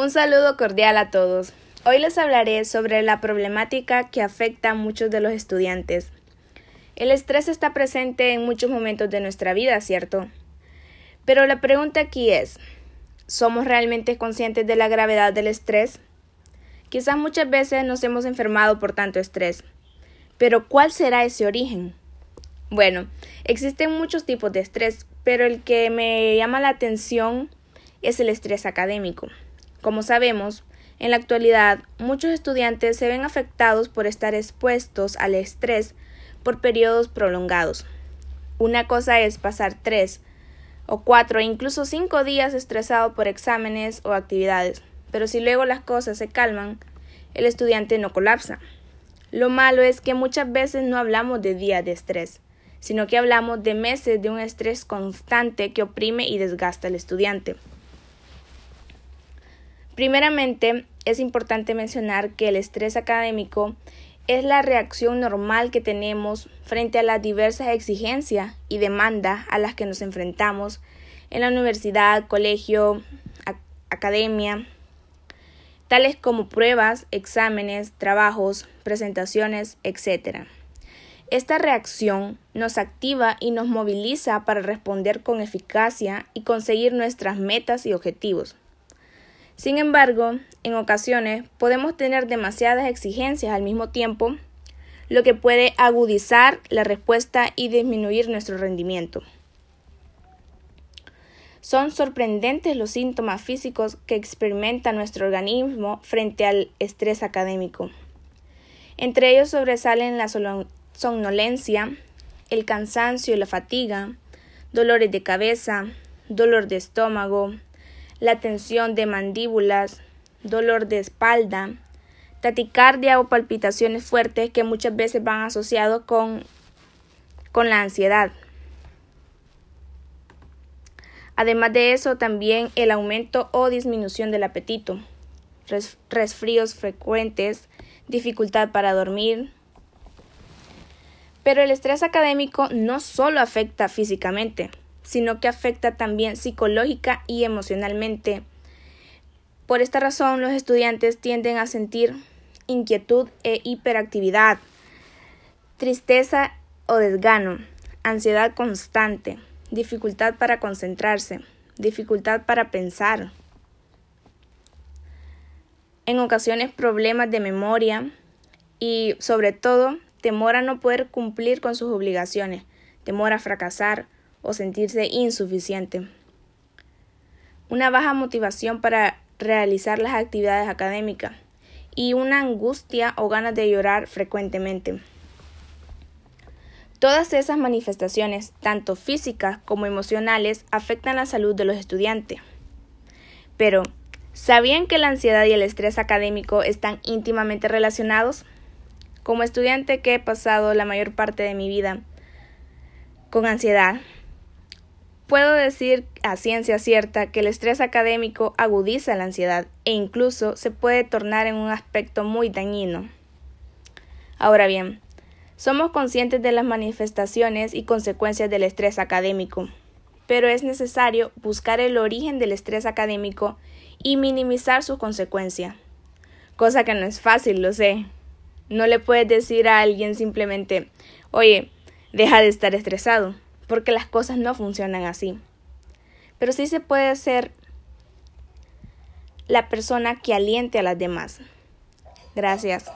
Un saludo cordial a todos. Hoy les hablaré sobre la problemática que afecta a muchos de los estudiantes. El estrés está presente en muchos momentos de nuestra vida, ¿cierto? Pero la pregunta aquí es, ¿somos realmente conscientes de la gravedad del estrés? Quizás muchas veces nos hemos enfermado por tanto estrés. Pero ¿cuál será ese origen? Bueno, existen muchos tipos de estrés, pero el que me llama la atención es el estrés académico. Como sabemos, en la actualidad muchos estudiantes se ven afectados por estar expuestos al estrés por periodos prolongados. Una cosa es pasar tres o cuatro e incluso cinco días estresado por exámenes o actividades, pero si luego las cosas se calman, el estudiante no colapsa. Lo malo es que muchas veces no hablamos de días de estrés, sino que hablamos de meses de un estrés constante que oprime y desgasta al estudiante. Primeramente, es importante mencionar que el estrés académico es la reacción normal que tenemos frente a las diversas exigencias y demandas a las que nos enfrentamos en la universidad, colegio, academia, tales como pruebas, exámenes, trabajos, presentaciones, etc. Esta reacción nos activa y nos moviliza para responder con eficacia y conseguir nuestras metas y objetivos. Sin embargo, en ocasiones podemos tener demasiadas exigencias al mismo tiempo, lo que puede agudizar la respuesta y disminuir nuestro rendimiento. Son sorprendentes los síntomas físicos que experimenta nuestro organismo frente al estrés académico. Entre ellos sobresalen la somnolencia, el cansancio y la fatiga, dolores de cabeza, dolor de estómago, la tensión de mandíbulas, dolor de espalda, taticardia o palpitaciones fuertes que muchas veces van asociados con, con la ansiedad. Además de eso, también el aumento o disminución del apetito, resfríos frecuentes, dificultad para dormir. Pero el estrés académico no solo afecta físicamente, sino que afecta también psicológica y emocionalmente. Por esta razón, los estudiantes tienden a sentir inquietud e hiperactividad, tristeza o desgano, ansiedad constante, dificultad para concentrarse, dificultad para pensar, en ocasiones problemas de memoria y sobre todo temor a no poder cumplir con sus obligaciones, temor a fracasar, o sentirse insuficiente. Una baja motivación para realizar las actividades académicas y una angustia o ganas de llorar frecuentemente. Todas esas manifestaciones, tanto físicas como emocionales, afectan la salud de los estudiantes. Pero, ¿sabían que la ansiedad y el estrés académico están íntimamente relacionados? Como estudiante que he pasado la mayor parte de mi vida con ansiedad, Puedo decir a ciencia cierta que el estrés académico agudiza la ansiedad e incluso se puede tornar en un aspecto muy dañino. Ahora bien, somos conscientes de las manifestaciones y consecuencias del estrés académico, pero es necesario buscar el origen del estrés académico y minimizar sus consecuencias. Cosa que no es fácil, lo sé. No le puedes decir a alguien simplemente, oye, deja de estar estresado porque las cosas no funcionan así. Pero sí se puede ser la persona que aliente a las demás. Gracias.